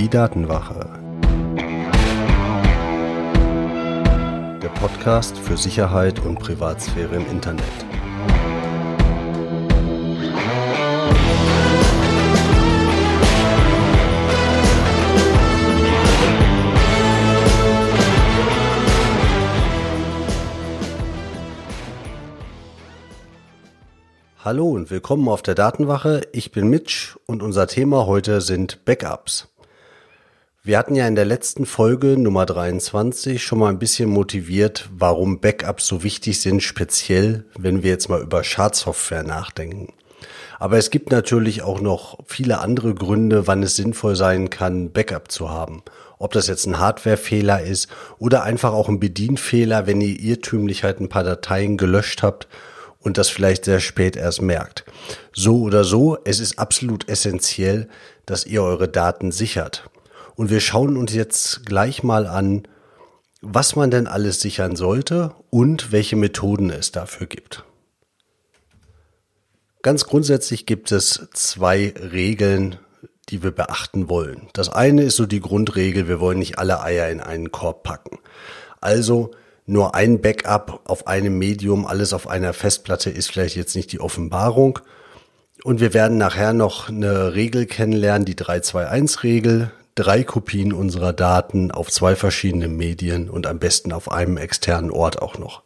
Die Datenwache. Der Podcast für Sicherheit und Privatsphäre im Internet. Hallo und willkommen auf der Datenwache. Ich bin Mitch und unser Thema heute sind Backups. Wir hatten ja in der letzten Folge Nummer 23 schon mal ein bisschen motiviert, warum Backups so wichtig sind, speziell wenn wir jetzt mal über Schadsoftware nachdenken. Aber es gibt natürlich auch noch viele andere Gründe, wann es sinnvoll sein kann, Backup zu haben. Ob das jetzt ein Hardwarefehler ist oder einfach auch ein Bedienfehler, wenn ihr irrtümlich halt ein paar Dateien gelöscht habt und das vielleicht sehr spät erst merkt. So oder so, es ist absolut essentiell, dass ihr eure Daten sichert. Und wir schauen uns jetzt gleich mal an, was man denn alles sichern sollte und welche Methoden es dafür gibt. Ganz grundsätzlich gibt es zwei Regeln, die wir beachten wollen. Das eine ist so die Grundregel, wir wollen nicht alle Eier in einen Korb packen. Also nur ein Backup auf einem Medium, alles auf einer Festplatte ist vielleicht jetzt nicht die Offenbarung. Und wir werden nachher noch eine Regel kennenlernen, die 321-Regel. Drei Kopien unserer Daten auf zwei verschiedenen Medien und am besten auf einem externen Ort auch noch.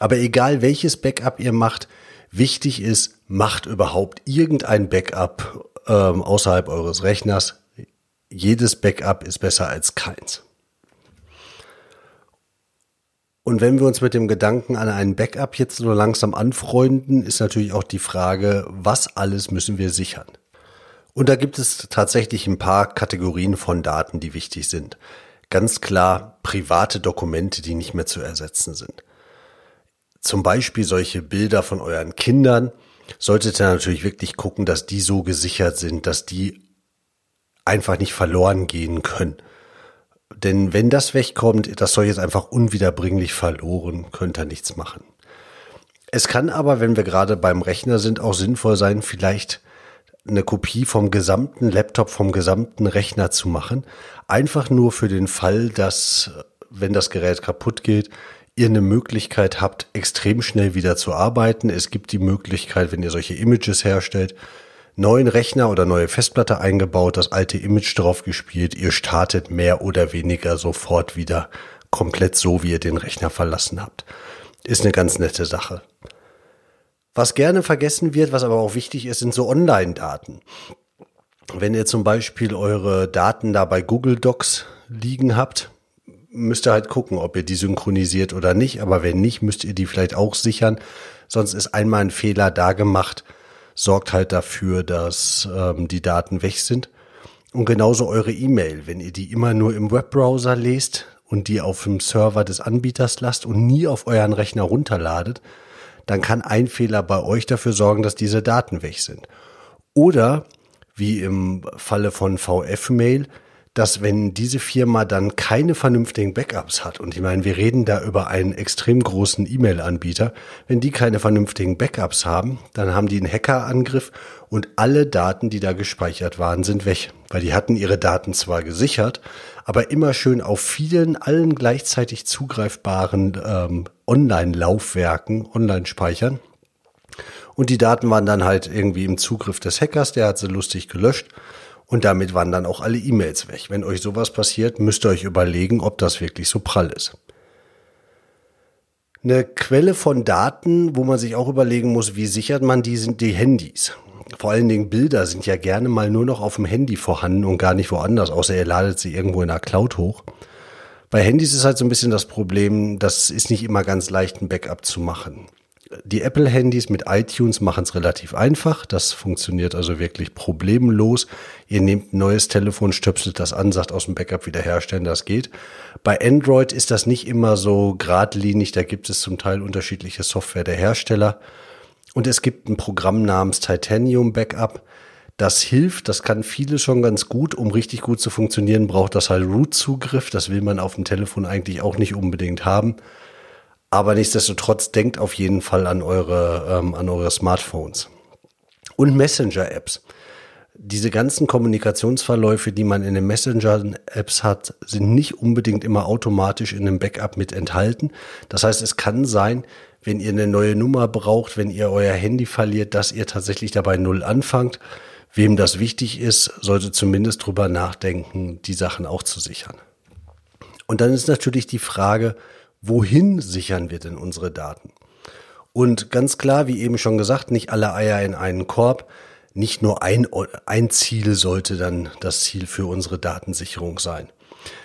Aber egal welches Backup ihr macht, wichtig ist, macht überhaupt irgendein Backup ähm, außerhalb eures Rechners. Jedes Backup ist besser als keins. Und wenn wir uns mit dem Gedanken an einen Backup jetzt so langsam anfreunden, ist natürlich auch die Frage, was alles müssen wir sichern? Und da gibt es tatsächlich ein paar Kategorien von Daten, die wichtig sind. Ganz klar private Dokumente, die nicht mehr zu ersetzen sind. Zum Beispiel solche Bilder von euren Kindern. Solltet ihr natürlich wirklich gucken, dass die so gesichert sind, dass die einfach nicht verloren gehen können. Denn wenn das wegkommt, das soll jetzt einfach unwiederbringlich verloren, könnt ihr nichts machen. Es kann aber, wenn wir gerade beim Rechner sind, auch sinnvoll sein, vielleicht eine Kopie vom gesamten Laptop, vom gesamten Rechner zu machen. Einfach nur für den Fall, dass, wenn das Gerät kaputt geht, ihr eine Möglichkeit habt, extrem schnell wieder zu arbeiten. Es gibt die Möglichkeit, wenn ihr solche Images herstellt, neuen Rechner oder neue Festplatte eingebaut, das alte Image drauf gespielt, ihr startet mehr oder weniger sofort wieder komplett so, wie ihr den Rechner verlassen habt. Ist eine ganz nette Sache. Was gerne vergessen wird, was aber auch wichtig ist, sind so Online-Daten. Wenn ihr zum Beispiel eure Daten da bei Google Docs liegen habt, müsst ihr halt gucken, ob ihr die synchronisiert oder nicht. Aber wenn nicht, müsst ihr die vielleicht auch sichern. Sonst ist einmal ein Fehler da gemacht sorgt halt dafür, dass ähm, die Daten weg sind. Und genauso eure E-Mail, wenn ihr die immer nur im Webbrowser lest und die auf dem Server des Anbieters lasst und nie auf euren Rechner runterladet, dann kann ein Fehler bei euch dafür sorgen, dass diese Daten weg sind. Oder wie im Falle von VF-Mail, dass wenn diese Firma dann keine vernünftigen Backups hat, und ich meine, wir reden da über einen extrem großen E-Mail-Anbieter, wenn die keine vernünftigen Backups haben, dann haben die einen Hackerangriff und alle Daten, die da gespeichert waren, sind weg. Weil die hatten ihre Daten zwar gesichert, aber immer schön auf vielen, allen gleichzeitig zugreifbaren ähm, Online-Laufwerken, Online-Speichern. Und die Daten waren dann halt irgendwie im Zugriff des Hackers, der hat sie lustig gelöscht. Und damit waren dann auch alle E-Mails weg. Wenn euch sowas passiert, müsst ihr euch überlegen, ob das wirklich so prall ist. Eine Quelle von Daten, wo man sich auch überlegen muss, wie sichert man die, sind die Handys. Vor allen Dingen Bilder sind ja gerne mal nur noch auf dem Handy vorhanden und gar nicht woanders, außer ihr ladet sie irgendwo in der Cloud hoch. Bei Handys ist halt so ein bisschen das Problem, das ist nicht immer ganz leicht, ein Backup zu machen. Die Apple-Handys mit iTunes machen es relativ einfach. Das funktioniert also wirklich problemlos. Ihr nehmt ein neues Telefon, stöpselt das an, sagt aus dem Backup wiederherstellen, das geht. Bei Android ist das nicht immer so geradlinig. Da gibt es zum Teil unterschiedliche Software der Hersteller. Und es gibt ein Programm namens Titanium Backup. Das hilft, das kann viele schon ganz gut. Um richtig gut zu funktionieren, braucht das halt Root-Zugriff. Das will man auf dem Telefon eigentlich auch nicht unbedingt haben. Aber nichtsdestotrotz denkt auf jeden Fall an eure, ähm, an eure Smartphones. Und Messenger-Apps. diese ganzen Kommunikationsverläufe, die man in den Messenger-Apps hat, sind nicht unbedingt immer automatisch in einem Backup mit enthalten. Das heißt, es kann sein, wenn ihr eine neue Nummer braucht, wenn ihr euer Handy verliert, dass ihr tatsächlich dabei null anfangt. Wem das wichtig ist, sollte zumindest drüber nachdenken, die Sachen auch zu sichern. Und dann ist natürlich die Frage, wohin sichern wir denn unsere Daten? Und ganz klar, wie eben schon gesagt, nicht alle Eier in einen Korb. Nicht nur ein, ein Ziel sollte dann das Ziel für unsere Datensicherung sein.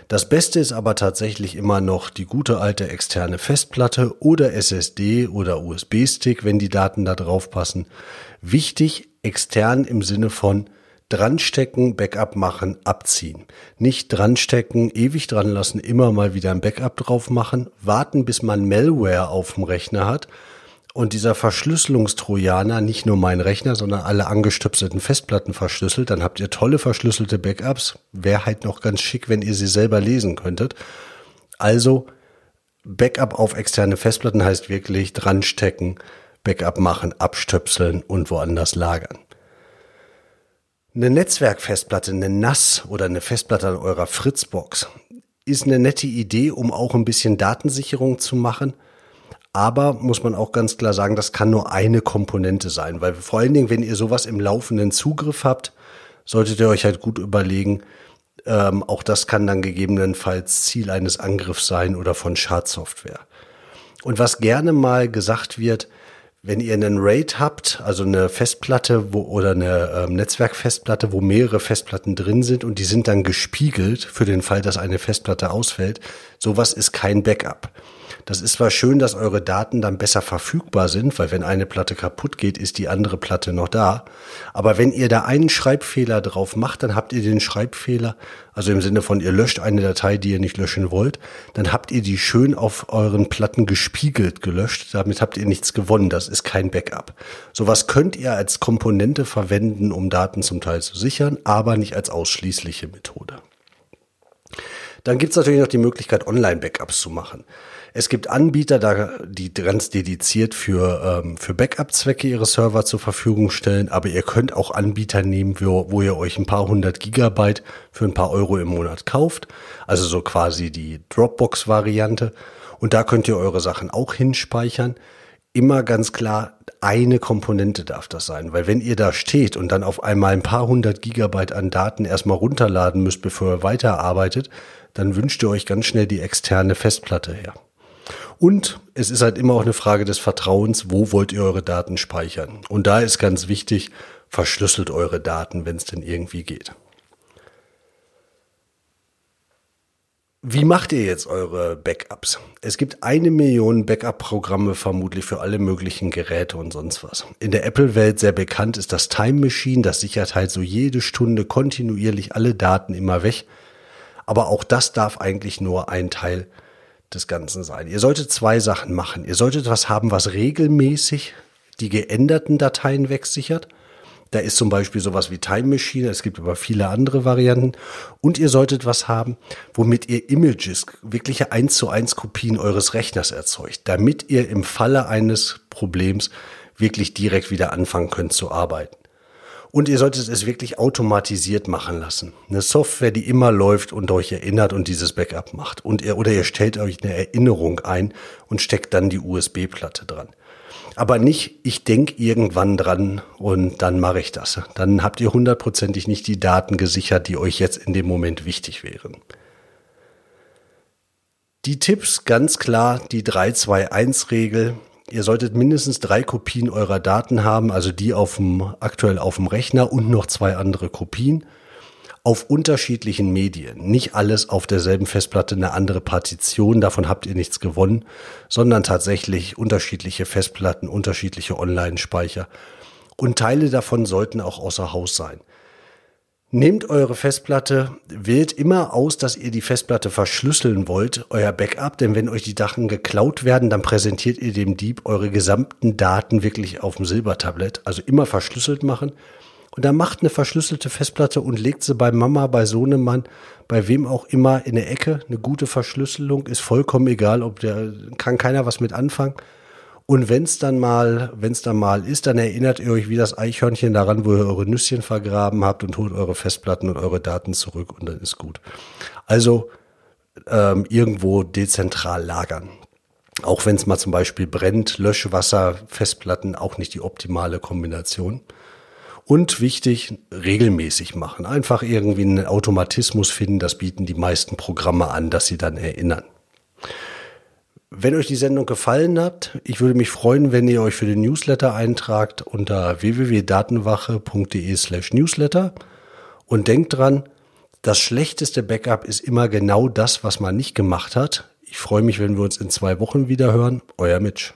Das Beste ist aber tatsächlich immer noch die gute alte externe Festplatte oder SSD oder USB-Stick, wenn die Daten da drauf passen. Wichtig, extern im Sinne von dranstecken, Backup machen, abziehen. Nicht dranstecken, ewig dran lassen, immer mal wieder ein Backup drauf machen, warten, bis man Malware auf dem Rechner hat und dieser Verschlüsselungstrojaner nicht nur meinen Rechner, sondern alle angestöpselten Festplatten verschlüsselt, dann habt ihr tolle verschlüsselte Backups. Wäre halt noch ganz schick, wenn ihr sie selber lesen könntet. Also Backup auf externe Festplatten heißt wirklich dran stecken, Backup machen, abstöpseln und woanders lagern. Eine Netzwerkfestplatte, eine NAS oder eine Festplatte an eurer Fritzbox ist eine nette Idee, um auch ein bisschen Datensicherung zu machen – aber muss man auch ganz klar sagen, das kann nur eine Komponente sein, weil vor allen Dingen, wenn ihr sowas im laufenden Zugriff habt, solltet ihr euch halt gut überlegen, ähm, auch das kann dann gegebenenfalls Ziel eines Angriffs sein oder von Schadsoftware. Und was gerne mal gesagt wird, wenn ihr einen RAID habt, also eine Festplatte wo, oder eine ähm, Netzwerkfestplatte, wo mehrere Festplatten drin sind und die sind dann gespiegelt für den Fall, dass eine Festplatte ausfällt, sowas ist kein Backup. Das ist zwar schön, dass eure Daten dann besser verfügbar sind, weil wenn eine Platte kaputt geht, ist die andere Platte noch da. Aber wenn ihr da einen Schreibfehler drauf macht, dann habt ihr den Schreibfehler, also im Sinne von ihr löscht eine Datei, die ihr nicht löschen wollt, dann habt ihr die schön auf euren Platten gespiegelt gelöscht. Damit habt ihr nichts gewonnen. Das ist kein Backup. Sowas könnt ihr als Komponente verwenden, um Daten zum Teil zu sichern, aber nicht als ausschließliche Methode. Dann gibt es natürlich noch die Möglichkeit, Online-Backups zu machen. Es gibt Anbieter, die ganz dediziert für, ähm, für Backup-Zwecke ihre Server zur Verfügung stellen, aber ihr könnt auch Anbieter nehmen, wo, wo ihr euch ein paar hundert Gigabyte für ein paar Euro im Monat kauft. Also so quasi die Dropbox-Variante. Und da könnt ihr eure Sachen auch hinspeichern. Immer ganz klar, eine Komponente darf das sein, weil wenn ihr da steht und dann auf einmal ein paar hundert Gigabyte an Daten erstmal runterladen müsst, bevor ihr weiterarbeitet, dann wünscht ihr euch ganz schnell die externe Festplatte her. Und es ist halt immer auch eine Frage des Vertrauens, wo wollt ihr eure Daten speichern. Und da ist ganz wichtig, verschlüsselt eure Daten, wenn es denn irgendwie geht. Wie macht ihr jetzt eure Backups? Es gibt eine Million Backup-Programme vermutlich für alle möglichen Geräte und sonst was. In der Apple-Welt sehr bekannt ist das Time Machine, das sichert halt so jede Stunde kontinuierlich alle Daten immer weg. Aber auch das darf eigentlich nur ein Teil des Ganzen sein. Ihr solltet zwei Sachen machen. Ihr solltet was haben, was regelmäßig die geänderten Dateien wegsichert. Da ist zum Beispiel sowas wie Time Machine, es gibt aber viele andere Varianten. Und ihr solltet was haben, womit ihr Images, wirkliche 1 zu 1 Kopien eures Rechners erzeugt, damit ihr im Falle eines Problems wirklich direkt wieder anfangen könnt zu arbeiten. Und ihr solltet es wirklich automatisiert machen lassen. Eine Software, die immer läuft und euch erinnert und dieses Backup macht. Und ihr, oder ihr stellt euch eine Erinnerung ein und steckt dann die USB-Platte dran. Aber nicht, ich denke irgendwann dran und dann mache ich das. Dann habt ihr hundertprozentig nicht die Daten gesichert, die euch jetzt in dem Moment wichtig wären. Die Tipps ganz klar, die 3-2-1-Regel. Ihr solltet mindestens drei Kopien eurer Daten haben, also die auf dem, aktuell auf dem Rechner und noch zwei andere Kopien auf unterschiedlichen Medien. Nicht alles auf derselben Festplatte eine andere Partition, davon habt ihr nichts gewonnen, sondern tatsächlich unterschiedliche Festplatten, unterschiedliche Online-Speicher. Und Teile davon sollten auch außer Haus sein. Nehmt eure Festplatte, wählt immer aus, dass ihr die Festplatte verschlüsseln wollt, euer Backup, denn wenn euch die Daten geklaut werden, dann präsentiert ihr dem Dieb eure gesamten Daten wirklich auf dem Silbertablett. Also immer verschlüsselt machen. Und dann macht eine verschlüsselte Festplatte und legt sie bei Mama, bei Sohnemann, bei wem auch immer in der Ecke. Eine gute Verschlüsselung ist vollkommen egal, ob der, kann keiner was mit anfangen Und wenn es dann mal, wenn es dann mal ist, dann erinnert ihr euch wie das Eichhörnchen daran, wo ihr eure Nüsschen vergraben habt und holt eure Festplatten und eure Daten zurück und dann ist gut. Also ähm, irgendwo dezentral lagern. Auch wenn es mal zum Beispiel brennt, Löschwasser, Festplatten auch nicht die optimale Kombination. Und wichtig, regelmäßig machen. Einfach irgendwie einen Automatismus finden, das bieten die meisten Programme an, dass sie dann erinnern. Wenn euch die Sendung gefallen hat, ich würde mich freuen, wenn ihr euch für den Newsletter eintragt unter www.datenwache.de slash newsletter und denkt dran, das schlechteste Backup ist immer genau das, was man nicht gemacht hat. Ich freue mich, wenn wir uns in zwei Wochen wieder hören. Euer Mitch.